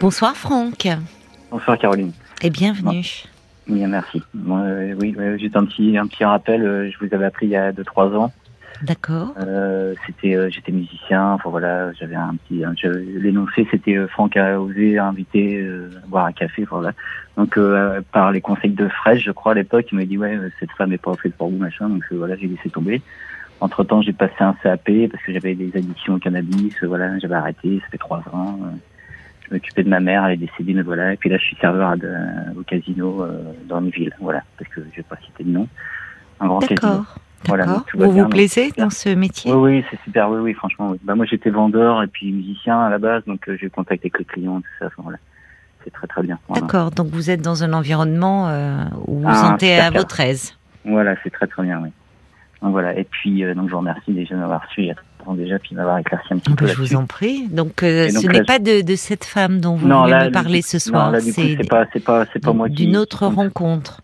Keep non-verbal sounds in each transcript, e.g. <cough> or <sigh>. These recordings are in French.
Bonsoir Franck. Bonsoir Caroline. Et bienvenue. Bien, merci. Euh, oui, juste un petit, un petit rappel. euh, Je vous avais appris il y a 2-3 ans. D'accord. Euh, c'était, j'étais musicien. Enfin voilà, j'avais un petit. l'énoncé, c'était Franck a osé inviter euh, à boire un café. Voilà. Donc par les conseils de Fraîche, je crois à l'époque, il m'a dit ouais, cette femme est pas faite pour vous machin. Donc voilà, j'ai laissé tomber. Entre temps, j'ai passé un CAP parce que j'avais des addictions au cannabis. Voilà, j'avais arrêté. Ça fait trois ans. Je m'occupais de ma mère, elle est décédée, mais voilà. Et puis là, je suis serveur à de- au casino euh, dans une ville, voilà, parce que je vais pas citer de nom. Un grand casino. D'accord. Voilà, vous vous plaisez dans ce métier? Oui, oui, c'est super, oui, oui, franchement. Oui. Bah, moi, j'étais vendeur et puis musicien à la base, donc euh, j'ai contact avec les clients, tout ça. Enfin, voilà. C'est très, très bien. Voilà, D'accord. Donc vous êtes dans un environnement euh, où vous vous Ah, sentez à votre aise. Voilà, c'est très, très bien, oui. Donc voilà. Et puis, euh, donc je vous remercie déjà de m'avoir déjà, puis m'avoir éclarci un petit peu Ben, je vous en prie. Donc, euh, donc ce n'est pas de, de cette femme dont vous voulez parler ce soir. Non, c'est pas, c'est pas, c'est pas moi qui. d'une autre rencontre.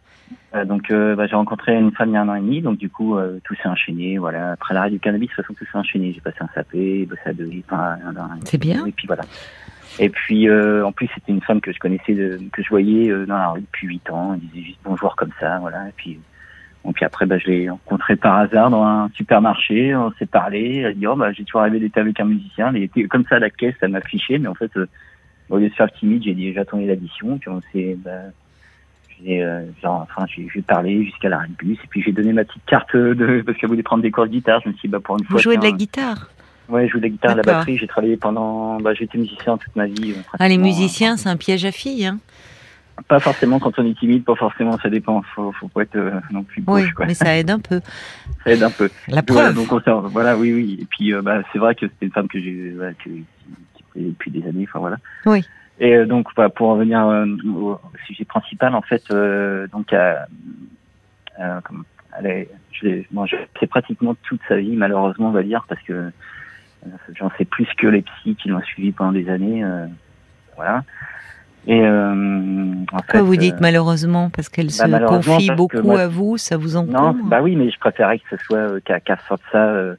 Euh, donc euh, bah, j'ai rencontré une femme il y a un an et demi, donc du coup tout s'est enchaîné. Voilà, après l'arrêt du cannabis, de toute façon tout s'est enchaîné. J'ai passé un SAP, bossé à Deauville, enfin, C'est bien. Et puis voilà. Et puis euh, en plus c'était une femme que je connaissais, de, que je voyais euh, dans la rue depuis huit ans. Elle disait juste bonjour comme ça, voilà. Et puis bon, puis après bah, je l'ai rencontrée par hasard dans un supermarché. On s'est parlé. Elle dit oh bah j'ai toujours rêvé d'être avec un musicien. Elle était comme ça à la caisse, elle m'a fiché, mais en fait euh, au lieu de faire le timide, j'ai dit j'attendais l'addition. Puis on s'est bah, j'ai, euh, genre, enfin, j'ai, j'ai parlé jusqu'à l'arrêt de bus, et puis j'ai donné ma petite carte de, parce qu'elle voulait prendre des cours de guitare. Je me suis dit, bah, pour une Vous fois. jouez de la guitare Ouais, je joue de la guitare, de la D'accord. batterie. J'ai travaillé pendant, bah, j'ai été musicien toute ma vie. euh, Ah, les pratiquement. musiciens, c'est un piège à filles. Hein Pas forcément quand on est timide, pas forcément, ça dépend. Faut, faut pas être euh, non plus oui, gauche, quoi. mais ça aide un peu. Ça aide un peu. La Voilà, preuve. donc on s'en- voilà, oui, oui. Et puis, euh, bah, c'est vrai que c'était une femme que j'ai, voilà, que, qui, qui plaît depuis des années, enfin voilà. Oui. Et euh, donc, bah, pour revenir au sujet principal, en fait, euh, donc, comment- elle est- je l'ai, bon, je- c'est pratiquement toute sa vie, malheureusement, on va dire, parce que j'en sais plus que les psys qui l'ont suivi pendant des années, euh, voilà. Et euh, en Pourquoi fait, vous dites euh, malheureusement Parce qu'elle se malheureusement, confie beaucoup moi- à vous, ça vous non, encombre bah oui, mais je préférais que ce soit euh, qu'elle sorte ça euh,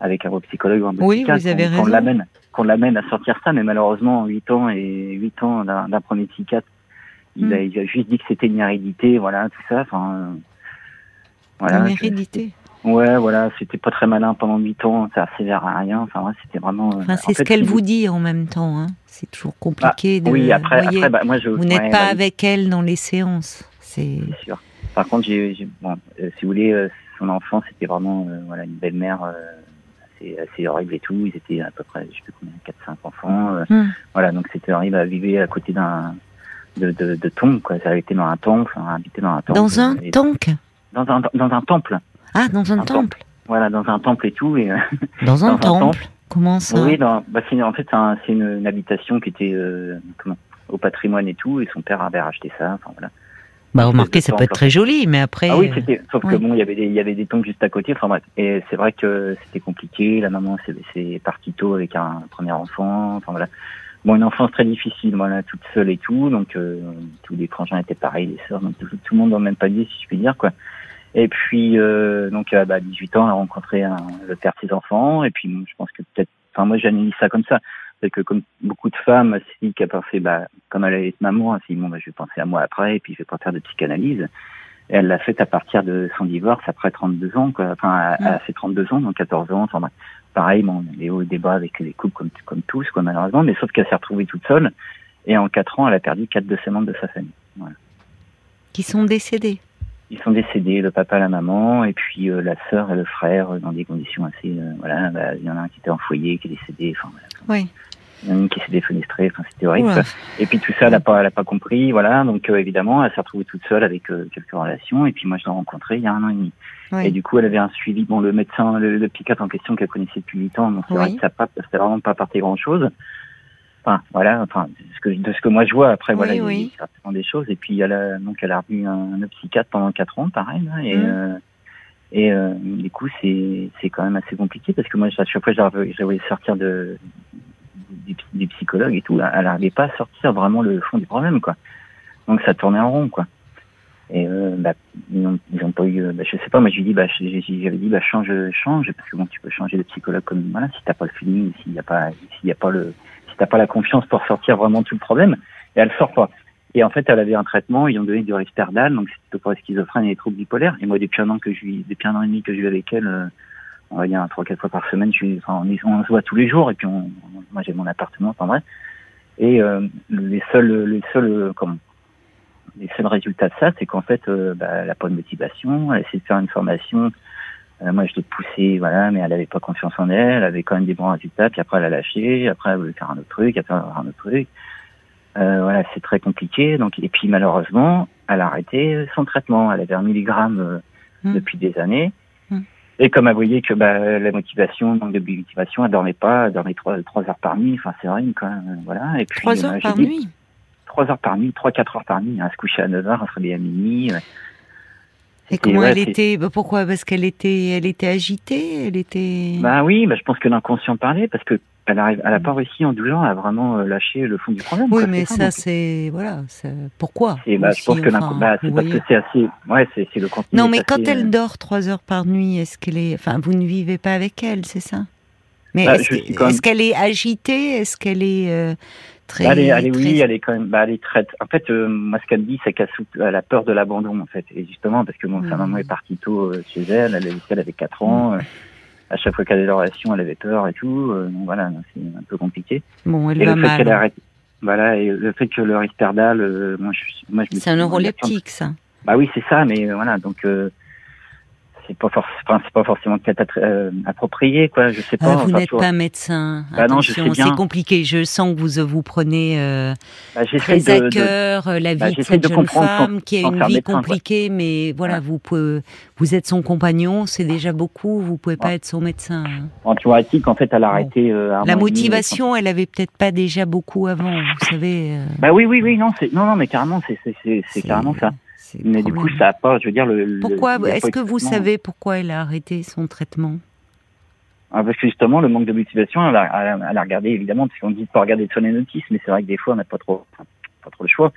avec un psychologue ou un Oui, vous avez qu'on- qu'on raison. l'amène, qu'on l'amène à sortir ça. Mais malheureusement, 8 ans et 8 ans d'un premier psychiatre, il, Hmm. a, il a juste dit que c'était une hérédité, voilà, tout ça. Enfin, euh, voilà. Une hérédité. Ouais, voilà, c'était pas très malin pendant 8 ans, ça accélère à rien. Enfin, ouais, c'était vraiment. euh, Enfin, en c'est ce fait, qu'elle vous dit en même temps. Hein. C'est toujours compliqué de. Oui, après, voyez, après, bah, moi, je. vous n'êtes ouais, pas bah, avec elle dans les séances. C'est. Sûr. Par contre, j'ai, j'ai- bon, euh, si vous voulez, euh, son enfant, c'était vraiment euh, voilà, une belle-mère euh, assez, assez horrible et tout. Ils étaient à peu près, je sais plus combien, 4-5 enfants. euh, Hmm. Voilà, donc c'était horrible à vivre à côté d'un de, de, de tombe, quoi. Ça avait été dans un temple, habité dans un temple. Dans un tank? Dans un dans un temple. Ah, dans un, Un temple. Voilà, dans un temple et tout. Et, euh, <laughs> Dans un Dans un temple. Comment ça oui, dans, bah, c'est, en fait, c'est, un- c'est une, une habitation qui était euh, comment, au patrimoine et tout. Et son père avait racheté ça. Enfin voilà. Bah, remarquez, ça peut être très joli, mais après. Ah oui, euh, c'était. Sauf oui. que bon, il y avait des, il y avait des tombes juste à côté. Enfin bref. Et c'est vrai que c'était compliqué. La maman, c'est, c'est partie tôt avec un premier enfant. Enfin voilà. Bon, une enfance très difficile, voilà, toute seule et tout. Donc euh, tous les frangins étaient pareils, les sœurs, donc tout, tout le monde dans le même palier, si je puis dire, quoi. Et puis euh, donc à bah, 18 ans, elle a rencontré un, le père de ses enfants. Et puis bon, je pense que peut-être. Enfin moi, j'analyse ça comme ça. C'est que comme beaucoup de femmes, elle s'est qu'elle pensait, bah, comme elle allait être maman, elle s'est dit bon, bah, je vais penser à moi après, et puis je vais pas faire de psychanalyse. Et elle l'a fait à partir de son divorce après 32 ans, quoi. Enfin, à, à ses 32 ans, donc 14 ans. Enfin, pareil, bon, les hauts et des bas avec les couples comme, comme tous, quoi, malheureusement. Mais sauf qu'elle s'est retrouvée toute seule. Et en 4 ans, elle a perdu quatre de ses membres de sa famille. Voilà. Qui sont décédés. Ils sont décédés, le papa, la maman, et puis euh, la sœur et le frère, euh, dans des conditions assez, euh, voilà, bah, il y en a un qui était en foyer, qui est décédé, enfin, voilà. Oui. Il y en a une qui s'est défenestrée, enfin, c'était horrible. Oula. Et puis tout ça, elle n'a pas, elle a pas compris, voilà. Donc euh, évidemment, elle s'est retrouvée toute seule avec euh, quelques relations. Et puis moi, je l'ai rencontrée il y a un an et demi. Oui. Et du coup, elle avait un suivi. Bon, le médecin, le, le psychiatre en question qu'elle connaissait depuis 8 ans, donc c'est Oui. vrai que ça c'était vraiment pas parti grand chose. Enfin, voilà, enfin, de ce que, de ce que moi je vois, après, voilà, il y a- oui. il y a certainement des choses. Et puis, elle a, donc, elle a revu un, un psychiatre pendant 4 ans, pareil, là, et, Mhm. euh, et, euh, du coup, c'est, c'est quand même assez compliqué parce que moi, à chaque fois, voyais sortir de, des, psy- des psychologues et tout, elle n'arrivait pas à sortir vraiment le fond du problème, quoi. Donc, ça tournait en rond, quoi. Et euh, bah, ils n'ont ils ont pas eu, bah, je sais pas, moi je lui dis, bah, j'avais dit, bah, change, change, parce que bon, tu peux changer de psychologue comme, voilà, si t'as pas le feeling, s'il y a pas, s'il y a pas le, t'as pas la confiance pour sortir vraiment tout le problème, et elle sort pas. Et en fait, elle avait un traitement, ils ont donné du Risperdal, donc c'était pour la schizophrène et les troubles bipolaires. Et moi, depuis un an que je vis, depuis un an et demi que je vis avec elle, on va dire trois, quatre fois par semaine, je suis, enfin, on se voit tous les jours, et puis on, moi j'ai mon appartement, en vrai. Et euh, les seuls, les seuls, euh, comment, les seuls résultats de ça, c'est qu'en fait, euh, bah, elle a pas de motivation, elle essaie de faire une formation. Euh, moi, je l'ai poussée, voilà, mais elle avait pas confiance en elle, elle avait quand même des bons résultats, puis après elle a lâché, après elle voulait faire un autre truc, après elle voulait faire un autre truc. Euh, voilà, c'est très compliqué. Donc, et puis malheureusement, elle a arrêté son traitement. Elle avait un milligramme euh, Mm. depuis des années. Mm. Et comme elle voyait que bah, la motivation, manque de motivation, elle dormait pas, elle dormait trois, trois heures par nuit. Enfin, c'est vrai, quand même. Voilà. Et puis, Trois euh, heures j'ai par dit- nuit. Trois heures par nuit, trois, quatre heures par nuit. Elle se couchait à 9 heures, elle se réveillait à minuit. Ouais. Et comment ouais, elle était? Bah, Pourquoi? Parce qu'elle était, elle était agitée. Elle était. Bah oui, bah, je pense que l'inconscient parlait parce que elle arrive, elle a pas réussi en 12 ans à vraiment euh, lâcher le fond du problème. oui, quoi, mais ça, c'est voilà. Pourquoi? Et bah, je pense que enfin, l'inconscient, bah, c'est parce que c'est assez, ouais, c'est, c'est le contenu. Non, mais quand assez, elle euh, dort trois heures par nuit, est-ce qu'elle est, enfin, vous ne vivez pas avec elle, c'est ça? Mais Bah, est-ce, même- qu'elle est agitée? Est-ce qu'elle est euh, très, Bah, elle est, elle est- très- oui, elle est quand même, bah, elle est très, en fait, euh, moi, ce qu'elle me dit, c'est qu'elle a peur de l'abandon, en fait. Et justement, parce que bon, sa Mhm. maman est partie tôt euh, chez elle, elle, elle avait 4 ans, euh, à chaque fois qu'elle avait des relations, elle avait peur et tout, donc voilà, c'est un peu compliqué. Bon, elle et va le fait mal. qu'elle ait arrêté, voilà, et le fait que le Risperdal, moi, je, moi, je me C'est un neuroleptique, ça. Bah oui, c'est ça, mais voilà, donc, c'est pas forcément, c'est pas forcément peut-être euh, approprié, quoi, je sais pas. Ah, vous enfin, n'êtes pas médecin. Bah non, je sais Attention, bien. c'est compliqué. Je sens que vous vous prenez euh, Bah, très à de- cœur euh, la vie bah, de cette de jeune sans- femme qui a une vie compliquée, mais voilà, Ouais. vous pouvez, vous êtes son compagnon, c'est déjà beaucoup. Vous pouvez pas être son médecin. hein. En théorétique, en fait, elle a Bon. arrêté. euh, un La motivation, elle avait peut-être pas déjà beaucoup avant. Vous savez. euh, Bah oui, oui, oui, non, c'est non, non, mais carrément, c'est c'est carrément ça. Mais du coup, ça a pas, je veux dire le. Pourquoi Est-ce que vous savez pourquoi elle a arrêté son traitement? Ah, Parce que justement, le manque de motivation, elle a, elle a, elle a regardé évidemment, parce qu'on dit de pas regarder sur les notices, mais c'est vrai que des fois, on n'a pas trop, pas trop le choix.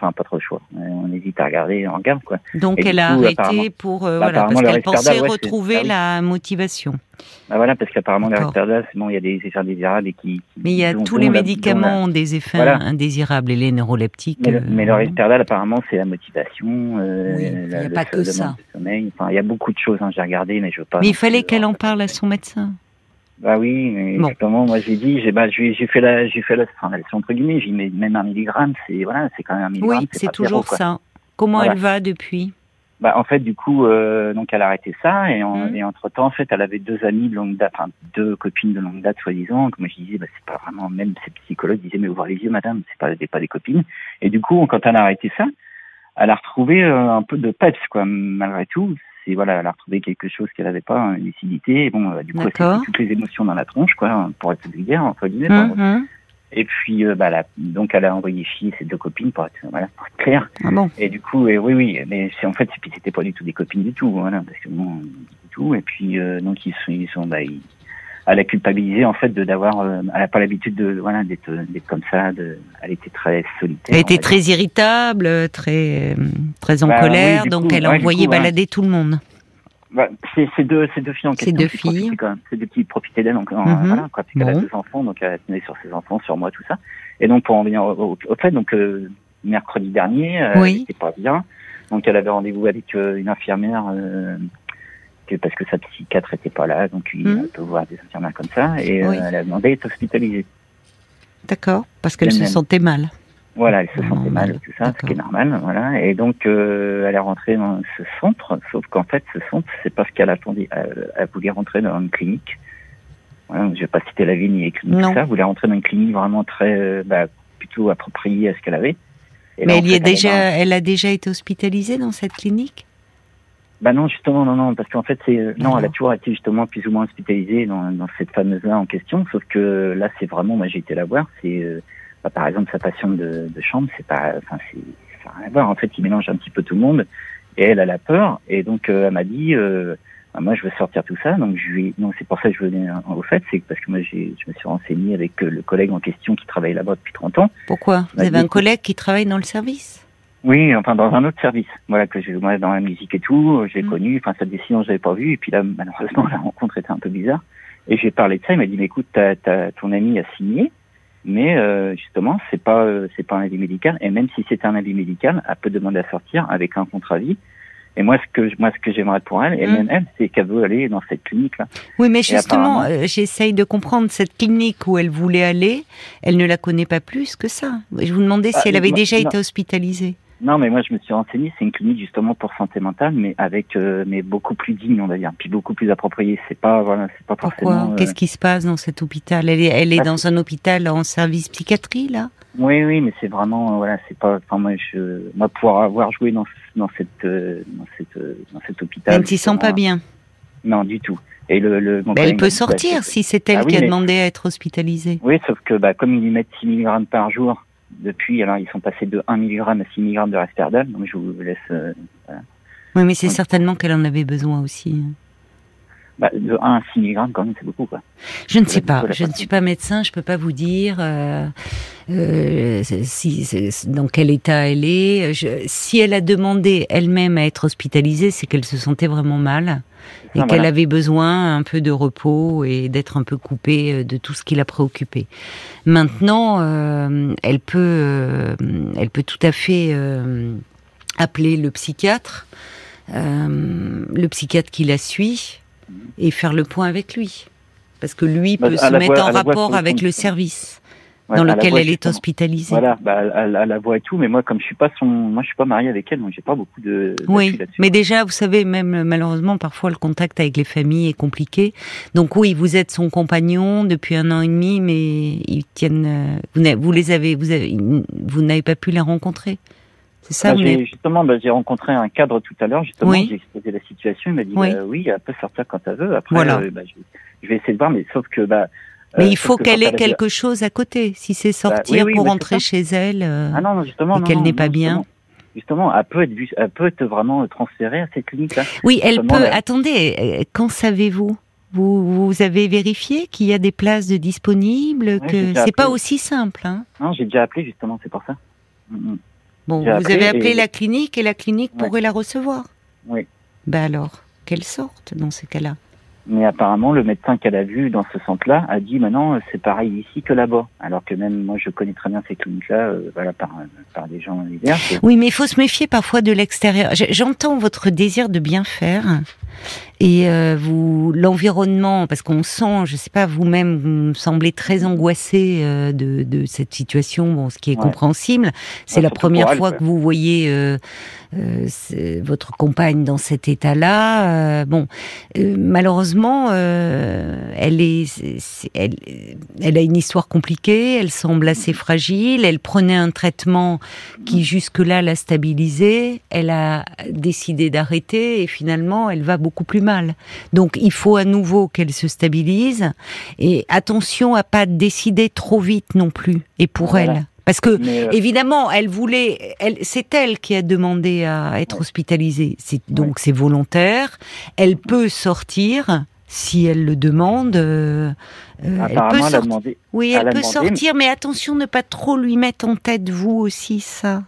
Enfin, pas trop le choix. Euh, On hésite à regarder, on regarde quoi. Donc Et elle a coup, arrêté pour euh, bah, voilà parce qu'elle pensait ouais, retrouver ah la motivation. Bah voilà, parce qu'apparemment, le D'accord. Risperdal, bon, il y a des effets indésirables et qui. Mais il y a dont- tous les la- médicaments ont des effets Voilà. indésirables et les neuroleptiques. Mais, euh, mais le Risperdal, apparemment, c'est la motivation. Euh, Oui, il y a pas que ça. sommeil. Enfin, il y a beaucoup de choses. Hein, J'ai regardé, mais je veux pas. Mais il fallait qu'elle en parle à son médecin. Bah oui, mais Bon. justement, moi j'ai dit, j'ai bah j'ai j'ai fait la, j'ai fait la, enfin, la- entre guillemets, j'ai mis même un milligramme, c'est voilà, c'est quand même un milligramme. Oui, c'est toujours zéro, ça. Comment Voilà. elle va depuis? Bah en fait, du coup, euh, donc elle a arrêté ça et, en, Mhm. et entre temps, en fait, elle avait deux amis de longue date, enfin deux copines de longue date soi-disant. Comme je disais, bah c'est pas vraiment, même ces psychologues disaient mais ouvrez les yeux, madame, c'est pas, pas des copines. Et du coup, quand elle a arrêté ça, elle a retrouvé euh, un peu de peps quoi, malgré tout. C'est voilà, elle a retrouvé quelque chose qu'elle avait pas, une lucidité. Et bon, euh, du coup, elle s'est toutes les émotions dans la tronche, quoi, pour être vulgaire entre guillemets. pardon. Mhm. Et puis, euh, bah, donc, elle a envoyé chier ses deux copines pour être, voilà, pour être clair. Ah bon? Et du coup, et oui, oui, mais c'est en fait, c'était pas du tout des copines du tout, voilà, parce que bon, du tout. Et puis, euh, donc, ils sont, ils sont, bah, ils- elle a culpabilisé en fait de d'avoir, euh, elle a pas l'habitude de, voilà, d'être, d'être comme ça. De, elle était très solitaire. Elle était très irritable, très, euh, très en Bah colère, donc coup, elle ouais, ouais. balader tout le monde. Bah, c'est deux, c'est deux filles en question. deux filles. C'est deux qui profitaient d'elle, donc, Mhm. voilà, quoi, parce qu'elle a deux enfants, donc elle tenait sur ses enfants, sur moi, tout ça. Et donc, pour en venir au, au- au fait, donc, euh, mercredi dernier, euh, Oui. elle était pas bien. Donc, elle avait rendez-vous avec euh, une infirmière, euh, que, parce que sa psychiatre était pas là, donc il Mhm. peut voir des infirmières comme ça, et euh, Oui. elle a demandé d'être hospitalisée. D'accord Parce qu'elle se sentait mal. Voilà, elle se sentait Normal, mal, tout ça, ce qui est normal, voilà. Et donc, euh, elle est rentrée dans ce centre, sauf qu'en fait, ce centre, c'est parce qu'elle attendait, elle, elle voulait rentrer dans une clinique. Voilà, je vais pas citer la ville ni les cliniques, ça. Elle voulait rentrer dans une clinique vraiment très, euh, bah, plutôt appropriée à ce qu'elle avait. Et là, Mais elle, y fait, est déjà, dans- elle a déjà été hospitalisée dans cette clinique? Bah non, justement, non, non, parce qu'en fait, c'est euh, non, elle a toujours été justement plus ou moins hospitalisée dans, dans cette fameuse-là en question, sauf que là, c'est vraiment, moi, j'ai été la voir, c'est, euh, bah, par exemple, sa passion de, de chambre, c'est pas, enfin, c'est, ça rien à voir. En fait, il mélange un petit peu tout le monde, et elle, elle a peur, et donc, euh, elle m'a dit, euh, bah, moi, je veux sortir tout ça, donc je lui, non, c'est pour ça que je venais au fait, c'est parce que moi, j'ai, je me suis renseigné avec le collègue en question qui travaille là-bas depuis 30 ans. Pourquoi? Vous avez un collègue qui travaille dans le service? Oui, enfin dans un autre service. Voilà que j'ai moi dans la musique et tout, j'ai Mm. connu. Enfin cette décision je l'avais pas vue et puis là malheureusement <laughs> la rencontre était un peu bizarre. Et j'ai parlé de ça. Il m'a dit mais écoute, t'as, t'as- ton ami a signé Mais euh, justement, c'est pas euh, c'est pas un avis médical. Et même si c'était un avis médical, elle peut demander à sortir avec un contre-avis. Et moi, ce que moi, ce que j'aimerais pour elle, et Mm. même elle, c'est qu'elle veut aller dans cette clinique-là. Oui, mais justement, apparemment- euh, j'essaye de comprendre cette clinique où elle voulait aller. Elle ne la connaît pas plus que ça. Je vous demandais si Ah, elle avait moi- déjà non. été hospitalisée. Non, mais moi, je me suis renseigné. C'est une clinique justement pour santé mentale, mais avec euh, mais beaucoup plus digne, on va dire, puis beaucoup plus appropriée. C'est pas voilà, c'est pas Pourquoi forcément. euh, Qu'est-ce qui se passe dans cet hôpital? Elle est, elle est dans un hôpital en service psychiatrie, là? Oui, oui, mais c'est vraiment euh, voilà, c'est pas. Enfin, moi, je, moi, pour avoir joué dans dans cette euh, dans cette euh, dans cet hôpital. Elle ne s'y sent pas bien. Non, du tout. Et le, le mon Bah, elle peut bah, sortir si c'est elle Ah oui, qui a mais- demandé à être hospitalisée. Oui, sauf que bah, comme ils y mettent 6 mg par jour depuis, alors ils sont passés de 1 mg à 6 mg de Risperdal, donc je vous laisse euh, Oui, mais c'est certainement qu'elle en avait besoin aussi. Bah, de 1 à 6 mg quand même, c'est beaucoup quoi. Je ne sais pas. Je ne suis pas médecin. Je peux pas vous dire euh, euh, si dans quel état elle est. Je- si elle a demandé elle-même à être hospitalisée, c'est qu'elle se sentait vraiment mal et Ah, qu'elle voilà. avait besoin un peu de repos et d'être un peu coupée euh, de tout ce qui la préoccupait. Maintenant, euh, elle peut, euh, elle peut tout à fait appeler le psychiatre, le psychiatre qui la suit, et faire le point avec lui, parce que lui Bah, peut à se la mettre en à la rapport avec le service Ouais, dans à la lequel elle est hospitalisée. Voilà, bah, à, à la voix et tout, mais moi, comme je suis pas son, moi, je suis pas marié avec elle, donc j'ai pas beaucoup de. Oui, mais déjà, vous savez, même malheureusement, parfois le contact avec les familles est compliqué. Donc oui, vous êtes son compagnon depuis un an et demi, mais ils tiennent. euh, Vous, les avez, vous avez, vous n'avez pas pu les rencontrer. C'est ça, Bah, justement, bah, j'ai rencontré un cadre tout à l'heure, justement, Oui. j'ai exposé la situation, il m'a dit, Oui. bah, oui, elle peut sortir quand elle veut, après, Voilà. euh, bah, je, vais essayer de voir, mais sauf que, bah. Mais euh, il sauf faut que qu'elle quand ait quelque chose à côté. Si c'est sortir oui, oui, pour mais rentrer chez elle. euh, Ah non, non, justement, et qu'elle n'est pas bien. Justement, elle peut être, vue- elle peut être vraiment transférée à cette clinique-là. Oui, elle Seulement, peut. Attendez, euh, qu'en savez-vous? Vous, vous avez vérifié qu'il y a des places de disponibles, j'ai que c'est pas aussi simple. Hein? Non, j'ai déjà appelé, justement, c'est pour ça. Mm, mm. Bon, vous appelé avez appelé et- la clinique et la clinique Ouais. pourrait la recevoir. Oui. Ben alors, qu'elle sorte dans ces cas-là? Mais apparemment, le médecin qu'elle a vu dans ce centre-là a dit maintenant euh, c'est pareil ici que là-bas. Alors que même moi, je connais très bien ces cliniques-là, euh, voilà, par, par des gens divers. Oui, mais il faut se méfier parfois de l'extérieur. J'entends votre désir de bien faire et euh, vous l'environnement, parce qu'on sent, je sais pas, vous-même, vous me semblez très angoissé euh, de, de cette situation, bon, ce qui est Ouais. compréhensible. C'est Ouais, la première elle, fois que vous voyez euh, euh, votre compagne dans cet état-là. Euh, bon, euh, malheureusement, euh, elle est, elle, elle a une histoire compliquée. Elle semble assez fragile. Elle prenait un traitement qui jusque-là l'a stabilisée. Elle a décidé d'arrêter et finalement, elle va beaucoup plus mal. Donc, il faut à nouveau qu'elle se stabilise et attention à pas décider trop vite non plus. Et pour Voilà. elle, parce que Mais, euh, Évidemment, elle voulait, elle, c'est elle qui a demandé à être hospitalisée. C'est donc c'est volontaire. Elle peut sortir si elle le demande. euh, euh, elle peut apparemment, elle demandé. Oui, elle peut demandé, sortir, mais attention ne pas trop lui mettre en tête vous aussi ça.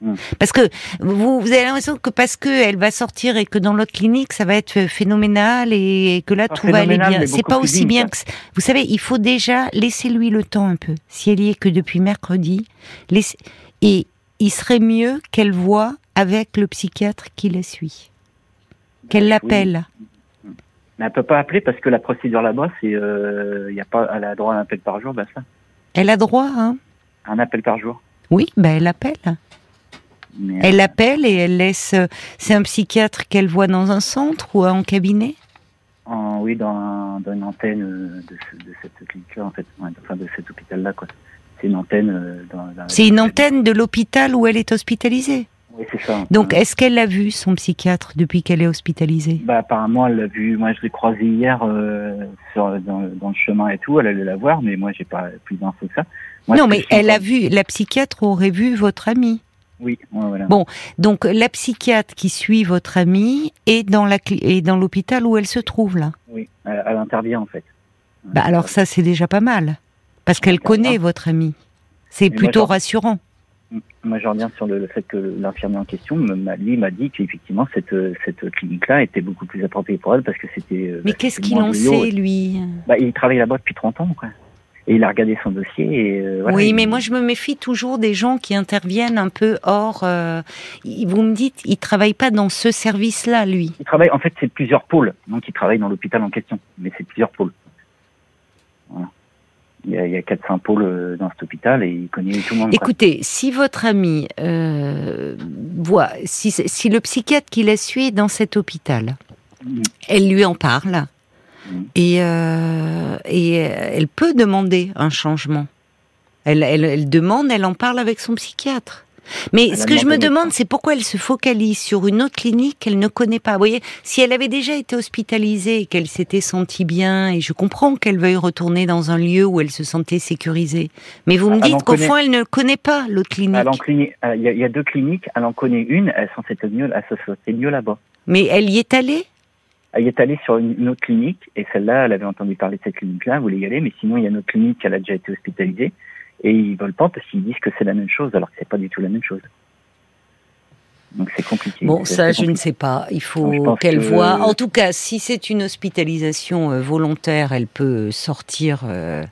Hmm. Parce que vous, vous avez l'impression que parce que elle va sortir et que dans l'autre clinique ça va être phénoménal et que là Pas tout va aller bien. C'est pas aussi bien que. Vous savez, il faut déjà laisser lui le temps un peu. Si elle y est que depuis mercredi, laisse- et il serait mieux qu'elle voit avec le psychiatre qui la suit, qu'elle Oui. l'appelle. Mais elle peut pas appeler parce que la procédure là-bas, c'est, euh, y a pas, elle a droit à un appel par jour, bah ça, Elle a droit, hein un appel par jour. Oui, ben elle appelle. Mais, Elle appelle et elle laisse. euh, C'est un psychiatre qu'elle voit dans un centre ou en cabinet? En- oui, dans, un- dans une antenne euh, de, ce- de cette clinique-là, en fait, enfin de cet hôpital-là, quoi. C'est une antenne euh, C'est une antenne de l'hôpital où elle est hospitalisée? Oui, c'est ça. Donc, est-ce qu'elle l'a vu, son psychiatre, depuis qu'elle est hospitalisée? Bah, apparemment, elle l'a vu. Moi, je l'ai croisée hier euh, sur, dans, dans le chemin et tout. Elle allait la voir, mais moi, j'ai pas plus d'infos que ça. Moi, Non, mais elle a vu, la psychiatre aurait vu votre amie. Oui, voilà. Bon, Donc, la psychiatre qui suit votre amie est dans la est dans l'hôpital où elle se trouve, là? Oui, elle, elle intervient en fait. Bah, alors, ça, c'est déjà pas mal. Parce qu'elle connaît votre amie. C'est moi, plutôt rassurant. Moi, je reviens sur le, le fait que l'infirmier en question, lui, m'a dit qu'effectivement, cette, cette clinique-là était beaucoup plus appropriée pour elle parce que c'était. euh, Mais qu'est-ce qu'il en sait, lui? Bah, Il travaille là-bas depuis 30 ans, quoi. Et il a regardé son dossier. Et, euh, voilà, oui, mais moi je me méfie toujours des gens qui interviennent un peu hors. euh, vous me dites, il travaille pas dans ce service-là, lui. Il travaille, en fait, c'est plusieurs pôles. Donc, il travaille dans l'hôpital en question. Mais c'est plusieurs pôles. Voilà. Il y a, il y a 4-5 pôles euh, dans cet hôpital et il connaît tout le monde. quoi. Écoutez, si votre ami euh, voit, si, si le psychiatre qui la suit est dans cet hôpital, Mhm. elle lui en parle. Et, euh, et elle peut demander un changement. Elle, elle, elle demande, elle en parle avec son psychiatre. Mais Elle ce que je me demande, c'est pourquoi elle se focalise sur une autre clinique qu'elle ne connaît pas. Vous voyez, si elle avait déjà été hospitalisée et qu'elle s'était sentie bien, et je comprends qu'elle veuille retourner dans un lieu où elle se sentait sécurisée, mais vous me dites qu'au connaît. fond, elle ne connaît pas l'autre clinique. Euh, Il y, a- il y a deux cliniques. Elle en connaît une. Elle s'en mieux, elle se sentait mieux là-bas. Mais elle y est allée? Elle est allée sur une, une autre clinique et celle-là, elle avait entendu parler de cette clinique-là, elle voulait y aller, mais sinon il y a une autre clinique, elle a déjà été hospitalisée et ils veulent pas parce qu'ils disent que c'est la même chose alors que c'est pas du tout la même chose. Donc c'est compliqué. Bon, ça, je ne sais pas. Il faut qu'elle que- voie. En tout cas, si c'est une hospitalisation euh, volontaire, elle peut sortir euh,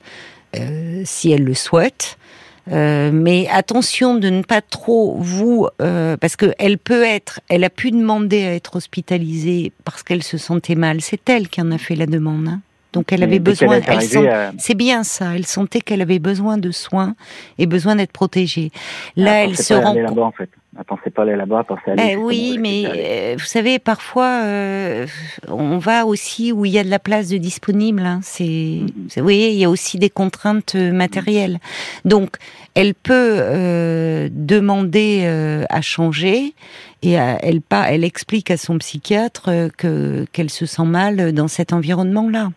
euh, si elle le souhaite. Euh, mais attention de ne pas trop vous, euh, parce que elle peut être, elle a pu demander à être hospitalisée parce qu'elle se sentait mal. C'est elle qui en a fait la demande. hein. Donc elle avait besoin. arrivée, sent- euh, C'est bien ça. Elle sentait qu'elle avait besoin de soins et besoin d'être protégée. Là, elle elle pensait se pas rend aller là-bas en fait. Elle pensait pas aller là-bas, pensait aller. eh oui, mais euh, vous savez, parfois, euh, on va aussi où il y a de la place de disponible. hein. C'est, c'est- vous voyez, il y a aussi des contraintes matérielles. Donc, elle peut euh, demander euh, à changer et elle, pas, elle explique à son psychiatre que qu'elle se sent mal dans cet environnement-là.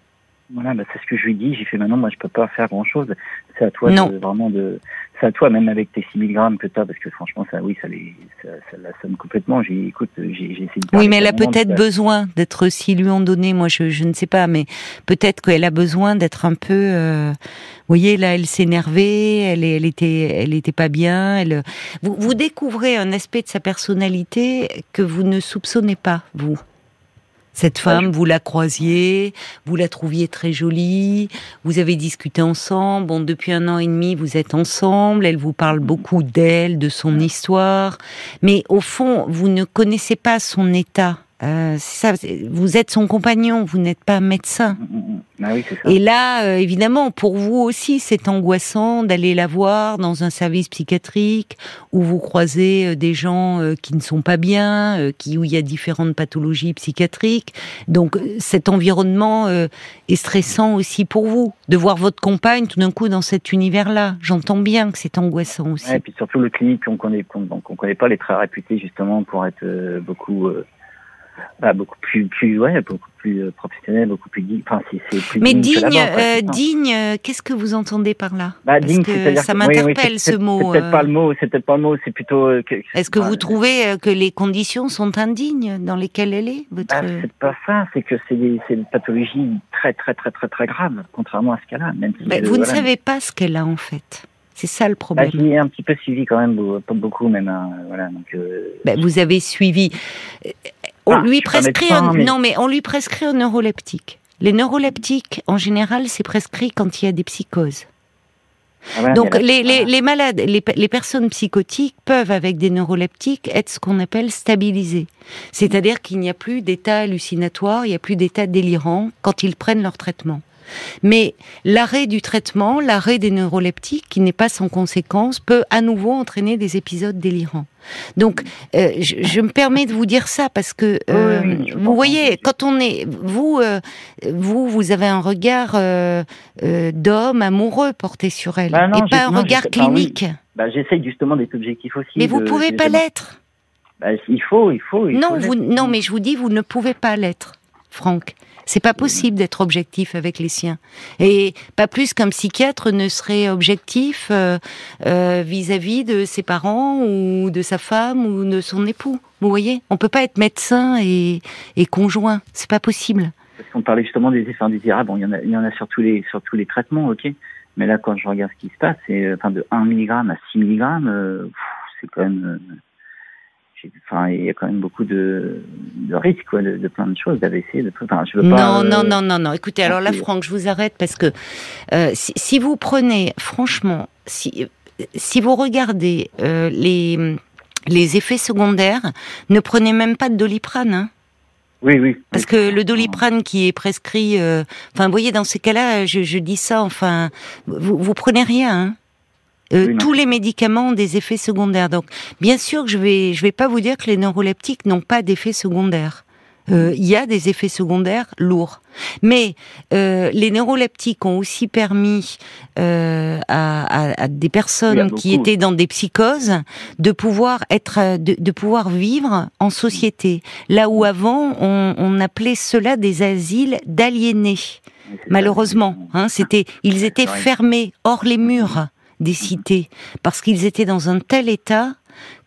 Voilà, bah, c'est ce que je lui dis. J'ai fait maintenant, moi je peux pas faire grand-chose. C'est à toi de, vraiment de. C'est à toi, même avec tes 6 mg que tu as, parce que franchement, ça, oui, ça, les, ça, ça la sonne complètement. J'ai, écoute, j'ai, j'ai essayé de Oui, mais elle a peut-être besoin d'être, s'ils lui ont donné, moi je, je ne sais pas, mais peut-être qu'elle a besoin d'être un peu. euh, vous voyez, là, elle s'énervait, elle, elle était, elle était pas bien. Elle, vous, vous découvrez un aspect de sa personnalité que vous ne soupçonnez pas, vous. Cette femme, vous la croisiez, vous la trouviez très jolie, vous avez discuté ensemble. Bon, depuis un an et demi, vous êtes ensemble. Elle vous parle beaucoup d'elle, de son histoire. Mais au fond, vous ne connaissez pas son état. Euh, ça, vous êtes son compagnon, vous n'êtes pas médecin. Mm, mm, mm. Ah oui, ça. Et là, euh, évidemment, pour vous aussi, c'est angoissant d'aller la voir dans un service psychiatrique où vous croisez euh, des gens euh, qui ne sont pas bien, euh, qui où il y a différentes pathologies psychiatriques. Donc, cet environnement est stressant aussi pour vous de voir votre compagne tout d'un coup dans cet univers-là. J'entends bien que c'est angoissant aussi. Ouais, et puis surtout le clinique qu'on connaît, qu'on connaît pas, est très réputée justement pour être beaucoup, bah, beaucoup plus, plus, ouais, beaucoup plus euh, professionnel, beaucoup plus digne. Enfin, c'est, c'est plus Mais digne. euh, digne, euh, qu'est-ce que vous entendez par là? Bah, Parce digne, que ça que- oui, oui, m'interpelle ce mot. C'est peut-être pas le mot, c'est peut-être pas le mot, c'est plutôt. euh, Est-ce que bah, vous trouvez que les conditions sont indignes dans lesquelles elle est votre... bah, c'est pas ça, c'est que c'est une pathologie très, très, très, très, très grave, contrairement à ce qu'elle a. Même si, Bah, vous ne savez pas ce qu'elle a en fait. C'est ça le Bah, problème. j'y ai un petit peu suivi quand même, pas beaucoup même. hein, voilà, donc. euh, Bah, vous avez suivi. On Ah, je lui prescrit médecin, un... mais- non mais on lui prescrit un neuroleptique. Les neuroleptiques, en général, c'est prescrit quand il y a des psychoses. ah, voilà, Donc les, les, malades, les, les personnes psychotiques peuvent, avec des neuroleptiques, être ce qu'on appelle stabilisés. C'est-à-dire qu'il n'y a plus d'état hallucinatoire, il n'y a plus d'état délirant quand ils prennent leur traitement. Mais l'arrêt du traitement, l'arrêt des neuroleptiques, qui n'est pas sans conséquence, peut à nouveau entraîner des épisodes délirants. Donc, euh, je, je me permets de vous dire ça parce que euh, Oui, oui, vous voyez, quand on est, vous, euh, vous, vous avez un regard d'homme amoureux porté sur elle, Bah non, et pas un non, regard oui. clinique. Bah, j'essaye justement d'être objectif aussi. Mais vous de- pouvez de- pas l'être. Bah, il faut, il faut. il Non, faut vous, non, mais je vous dis, vous ne pouvez pas l'être, Franck. C'est pas possible d'être objectif avec les siens. Et pas plus qu'un psychiatre ne serait objectif euh, euh, vis-à-vis de ses parents ou de sa femme ou de son époux. Vous voyez On peut pas être médecin et, et conjoint. C'est pas possible. Parce qu'on parlait justement des effets indésirables. Bon, il y en a, il y en a sur tous les, sur tous les traitements, ok. Mais là, quand je regarde ce qui se passe, c'est, euh, enfin, de 1 mg à 6 mg, c'est quand même, enfin, il y a quand même beaucoup de, de risques, quoi, de, de, plein de choses, d'AVC, de tout. Enfin, je veux pas, non, non, non, non, non. Écoutez, alors là, Franck, je vous arrête parce que euh, si, si, vous prenez, franchement, si, si vous regardez euh, les, les effets secondaires, ne prenez même pas de doliprane. Hein. Oui, oui. Parce que le doliprane qui est prescrit, euh, enfin, vous voyez, dans ces cas-là, je, je, dis ça, enfin, vous, vous prenez rien. Hein. Euh, tous les médicaments ont des effets secondaires. Donc, bien sûr que je vais, je vais pas vous dire que les neuroleptiques n'ont pas d'effets secondaires. Euh, il y a des effets secondaires lourds. Mais euh, les neuroleptiques ont aussi permis euh, à, à, des personnes qui étaient dans des psychoses de pouvoir être, de, de, pouvoir vivre en société. Là où avant on, on appelait cela des asiles d'aliénés. Malheureusement, hein, c'était, ils étaient fermés hors les murs des cités, parce qu'ils étaient dans un tel état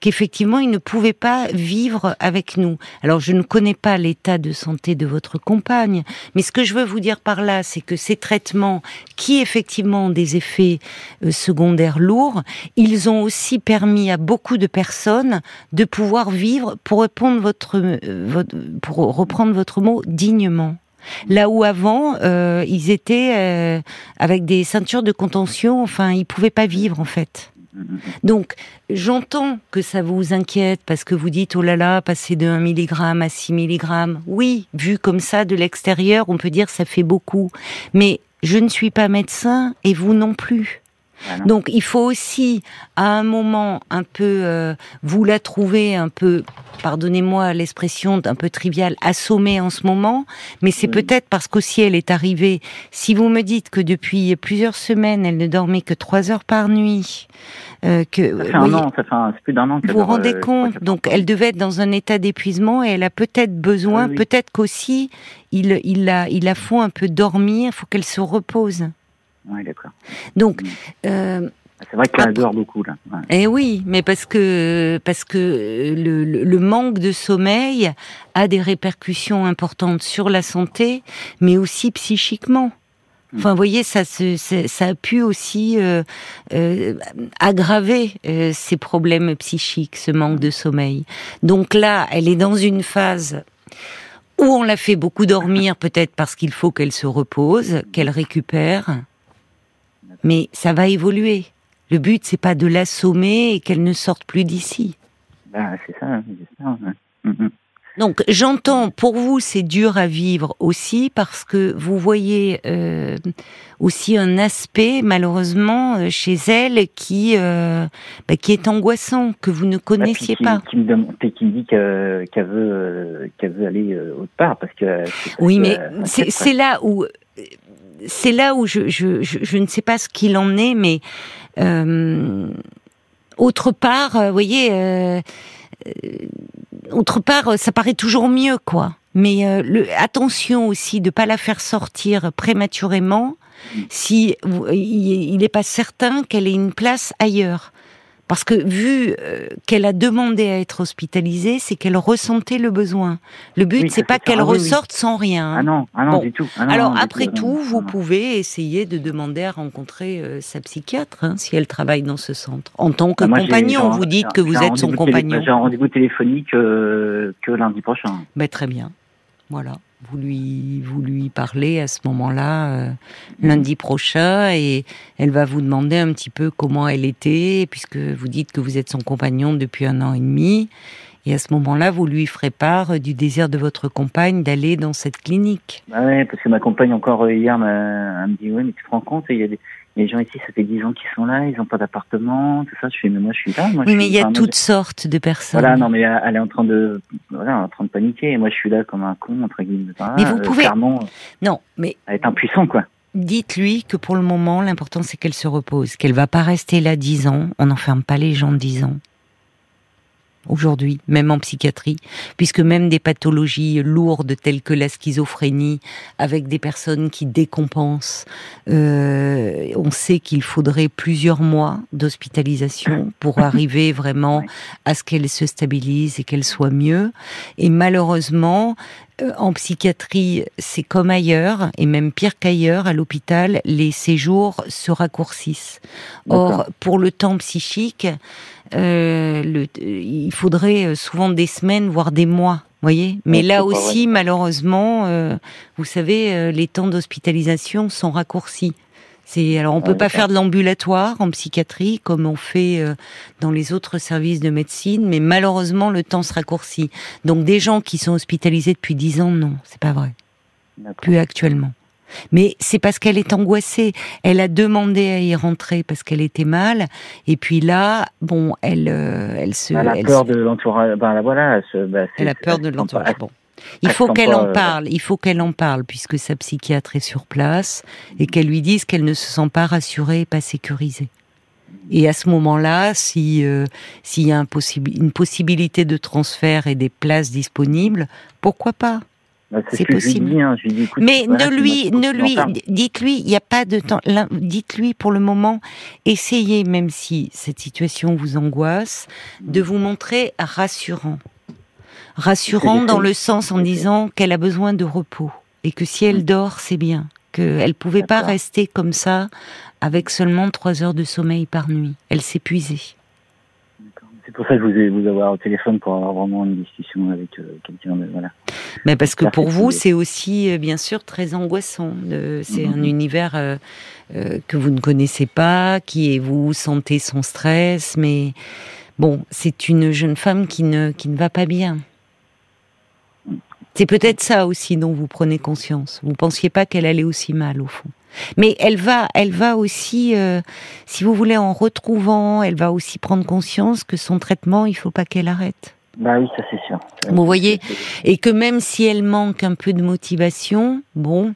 qu'effectivement ils ne pouvaient pas vivre avec nous. Alors je ne connais pas l'état de santé de votre compagne, mais ce que je veux vous dire par là, c'est que ces traitements qui effectivement ont des effets euh, secondaires lourds, ils ont aussi permis à beaucoup de personnes de pouvoir vivre, pour répondre votre, euh, pour reprendre votre mot, dignement. Là où avant, euh, ils étaient euh, avec des ceintures de contention, enfin, ils pouvaient pas vivre en fait. Donc, j'entends que ça vous inquiète parce que vous dites, oh là là, passer de 1 mg à 6 mg. Oui, vu comme ça de l'extérieur, on peut dire ça fait beaucoup. Mais je ne suis pas médecin et vous non plus. Donc il faut aussi, à un moment un peu, euh, vous la trouvez un peu, pardonnez-moi l'expression un peu triviale, assommée en ce moment, mais c'est peut-être parce qu'aussi elle est arrivée. Si vous me dites que depuis plusieurs semaines, elle ne dormait que trois heures par nuit, euh, que ça fait un an, ça fait plus d'un an. Vous vous rendez euh, compte? Donc elle devait être dans un état d'épuisement et elle a peut-être besoin, ah peut-être qu'aussi il, il la, il la faut un peu dormir, il faut qu'elle se repose. Oui, d'accord. Donc. Mm. Euh, c'est vrai qu'elle adore beaucoup là. Eh oui, mais parce que parce que le, le, manque de sommeil a des répercussions importantes sur la santé, mais aussi psychiquement. Mm. Enfin, vous voyez, ça, ça a pu aussi euh, euh, aggraver euh, ces problèmes psychiques, ce manque de sommeil. Donc là, elle est dans une phase où on la fait beaucoup dormir, peut-être parce qu'il faut qu'elle se repose, qu'elle récupère mais ça va évoluer. Le but, c'est pas de l'assommer et qu'elle ne sorte plus d'ici. Ben, c'est ça, ça mm-hmm. Donc j'entends, pour vous c'est dur à vivre aussi parce que vous voyez euh, aussi un aspect malheureusement euh, chez elle qui euh, bah, qui est angoissant que vous ne connaissiez pas. Qui me, demande, qui me dit qu'elle veut qu'elle veut aller autre part parce que. oui, mais c'est là où c'est là où je, je, je, ne sais pas ce qu'il en est, mais autre part, euh, vous voyez, euh, autre part, ça paraît toujours mieux, quoi. Mais le, attention aussi de pas la faire sortir prématurément si il n'est pas certain qu'elle ait une place ailleurs. Parce que vu euh, qu'elle a demandé à être hospitalisée, c'est qu'elle ressentait le besoin. Le but, c'est pas qu'elle ressorte sans rien. Ah non, ah non du tout. Ah Alors après tout, vous pouvez essayer de demander à rencontrer euh, sa psychiatre hein, si elle travaille dans ce centre. En tant que ah, compagnon, vous dites que vous êtes son compagnon. J'ai un rendez-vous téléphonique euh, que lundi prochain. Ben, très bien. Voilà vous lui, vous lui parlez à ce moment-là, euh, lundi prochain, et elle va vous demander un petit peu comment elle était, puisque vous dites que vous êtes son compagnon depuis un an et demi. Et à ce moment-là, vous lui ferez part du désir de votre compagne d'aller dans cette clinique. Bah ouais, parce que ma compagne encore hier m'a me dit oui, mais tu te rends compte, il y a des les gens ici, ça fait 10 ans qu'ils sont là, ils n'ont pas d'appartement, tout ça. Je fais, mais moi, je suis là. Moi, oui, mais il y a toutes sortes de personnes. Voilà, non, mais elle est en train de, voilà, en train de paniquer. Et moi, je suis là comme un con, entre guillemets. mais vous pouvez. Clairement, non, mais. Elle est impuissante, quoi. Dites-lui que pour le moment, l'important, c'est qu'elle se repose, qu'elle va pas rester là 10 ans. On n'enferme pas les gens 10 ans aujourd'hui, même en psychiatrie, puisque même des pathologies lourdes telles que la schizophrénie, avec des personnes qui décompensent, euh, on sait qu'il faudrait plusieurs mois d'hospitalisation pour <laughs> arriver vraiment à ce qu'elle se stabilise et qu'elle soit mieux. Et malheureusement, en psychiatrie, c'est comme ailleurs, et même pire qu'ailleurs, à l'hôpital, les séjours se raccourcissent. Or, pour le temps psychique, euh, le, il faudrait souvent des semaines, voire des mois. Voyez, mais là aussi, malheureusement, euh, vous savez, euh, les temps d'hospitalisation sont raccourcis. C'est alors on peut pas faire de l'ambulatoire en psychiatrie comme on fait euh, dans les autres services de médecine, mais malheureusement le temps se raccourcit. Donc des gens qui sont hospitalisés depuis dix ans, non, c'est pas vrai. Plus actuellement. Mais c'est parce qu'elle est angoissée. Elle a demandé à y rentrer parce qu'elle était mal. Et puis là, bon, elle, euh, elle se. Elle a peur de l'entourage. Ben voilà. Elle, se, bah, elle a peur de l'entourage. Bon. Il faut qu'elle en euh, parle. Il faut qu'elle en parle puisque sa psychiatre est sur place et qu'elle lui dise qu'elle ne se sent pas rassurée et pas sécurisée. Et à ce moment-là, si euh, s'il y a un une possibilité de transfert et des places disponibles, pourquoi pas? Bah, c'est possible. Hein. Mais ne lui, ne lui, dites-lui, il n'y a pas de temps. Dites-lui pour le moment, essayez, même si cette situation vous angoisse, de vous montrer rassurant. Rassurant dans le sens en disant qu'elle a besoin de repos et que si elle mm. dort, c'est bien. Qu'elle ne pouvait pas rester comme ça avec seulement trois heures de sommeil par nuit. Elle s'épuisait. C'est pour ça que je vous ai vous avoir au téléphone pour avoir vraiment une discussion avec euh, quelqu'un. Voilà. Mais parce que pour vous, c'est aussi euh, bien sûr très angoissant. C'est un mhm. univers euh, que vous ne connaissez pas, qui est vous sentez son stress, mais bon, c'est une jeune femme qui ne qui ne va pas bien. C'est peut-être ça aussi dont vous prenez conscience. Vous pensiez pas qu'elle allait aussi mal au fond. Mais elle va, elle va aussi, euh, si vous voulez, en retrouvant, elle va aussi prendre conscience que son traitement, il faut pas qu'elle arrête. Bah oui, ça c'est sûr. Vous voyez, et que même si elle manque un peu de motivation, bon,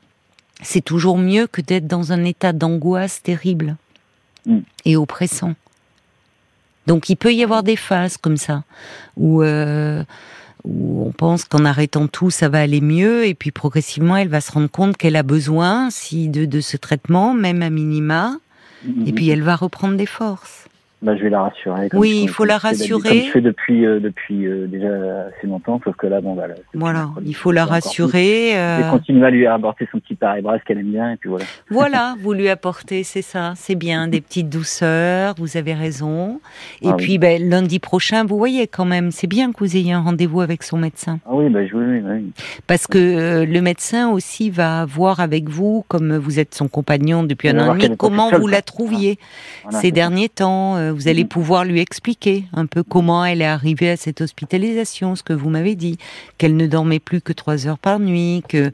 c'est toujours mieux que d'être dans un état d'angoisse terrible mm. et oppressant. Donc il peut y avoir des phases comme ça où euh, où on pense qu'en arrêtant tout, ça va aller mieux, et puis progressivement, elle va se rendre compte qu'elle a besoin si de, de ce traitement, même à minima, et puis elle va reprendre des forces. Bah, je vais la rassurer. oui, il faut la rassurer. Comme je fais depuis euh, depuis euh, déjà assez longtemps, sauf que là, bon, bah, voilà, il faut la rassurer. Euh... Et continuer à lui apporter son petit pareil bras qu'elle aime bien, et puis voilà. <laughs> Voilà, vous lui apportez, c'est ça, c'est bien, des petites douceurs. Vous avez raison. Et ah puis, ben, lundi prochain, vous voyez quand même, c'est bien que vous ayez un rendez-vous avec son médecin. Ah oui, ben, je oui, oui. Parce que euh, le médecin aussi va voir avec vous, comme vous êtes son compagnon depuis un an et demi, comment vous la trouviez ces derniers temps euh, vous allez mm. pouvoir lui expliquer un peu comment elle est arrivée à cette hospitalisation, ce que vous m'avez dit, qu'elle ne dormait plus que trois heures par nuit, que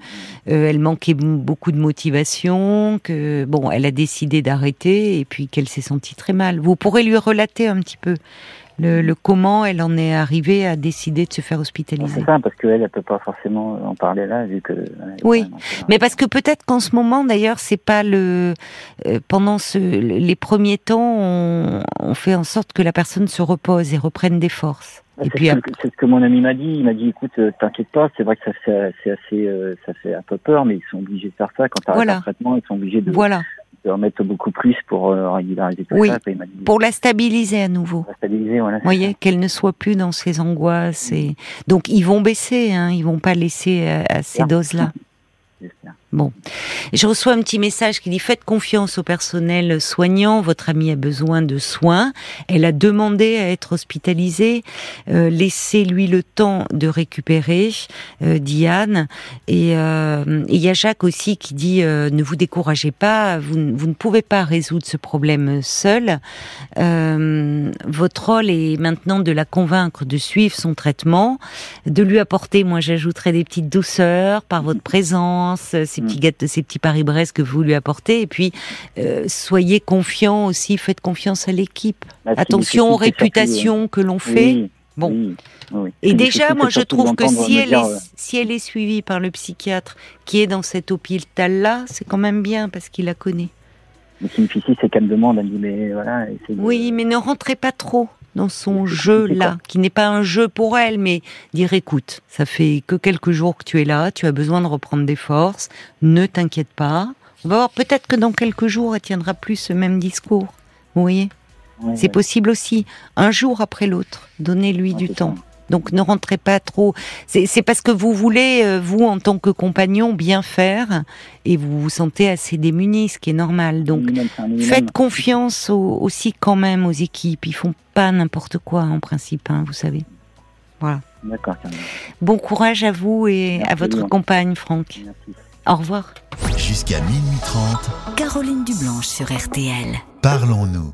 euh, elle manquait beaucoup de motivation, que bon, elle a décidé d'arrêter et puis qu'elle s'est sentie très mal. Vous pourrez lui relater un petit peu le, comment elle en est arrivée à décider de se faire hospitaliser. C'est ça, parce qu'elle, elle peut pas forcément en parler là, vu que. Oui, mais parce que peut-être qu'en ce moment, d'ailleurs, c'est pas le. Euh, pendant ce, les premiers temps, on, fait en sorte que la personne se repose et reprenne des forces. Et puis c'est ce que mon ami m'a dit. Il m'a dit, écoute, euh, t'inquiète pas, c'est vrai que ça fait, assez, euh, ça fait un peu peur, mais ils sont obligés de faire ça quand t'arrêtes voilà. un traitement. Ils sont obligés de. Voilà de remettre beaucoup plus pour euh, régulariser tout oui, ça. pour la stabiliser à nouveau. La stabiliser, voilà. Vous voyez, qu'elle ne soit plus dans ses angoisses. Et... Donc, ils vont baisser, hein, ils vont pas laisser à, à ces doses-là. Bon, je reçois un petit message qui dit faites confiance au personnel soignant. Votre amie a besoin de soins. Elle a demandé à être hospitalisée. Euh, Laissez-lui le temps de récupérer, euh, Diane. Et euh, il y a Jacques aussi qui dit ne vous découragez pas. Vous, ne pouvez pas résoudre ce problème seul. Votre rôle est maintenant de la convaincre de suivre son traitement, de lui apporter. Moi, j'ajouterai des petites douceurs par votre présence ces petits mm. gâteaux, ces petits paris-brest que vous lui apportez. Et puis, euh, soyez confiants aussi, faites confiance à l'équipe. Bah, Attention aux réputations que l'on fait. Bon. Et déjà, moi, je trouve que si elle, est, si elle est suivie par le psychiatre qui est dans cet hôpital-là, c'est quand même bien parce qu'il la connaît. Mais si une c'est qu'elle me demande, elle dit, mais voilà. Oui, mais ne rentrez pas trop dans son jeu-là, qui n'est pas un jeu pour elle, mais dire écoute, ça fait que quelques jours que tu es là, tu as besoin de reprendre des forces, ne t'inquiète pas. On va voir, peut-être que dans quelques jours, elle tiendra plus ce même discours. Vous voyez? C'est possible aussi, un jour après l'autre, donnez-lui du temps. Donc ne rentrez pas trop. C'est parce que vous voulez, euh, vous, en tant que compagnon, bien faire et vous vous sentez assez démuni, ce qui est normal. Donc faites confiance aussi quand même aux équipes. Ils font pas n'importe quoi en principe, hein, vous savez. Voilà. D'accord. Bon courage à vous et à votre compagne, Franck. Merci. Au revoir. Jusqu'à minuit 30. Caroline Dublanche sur RTL. Parlons-nous.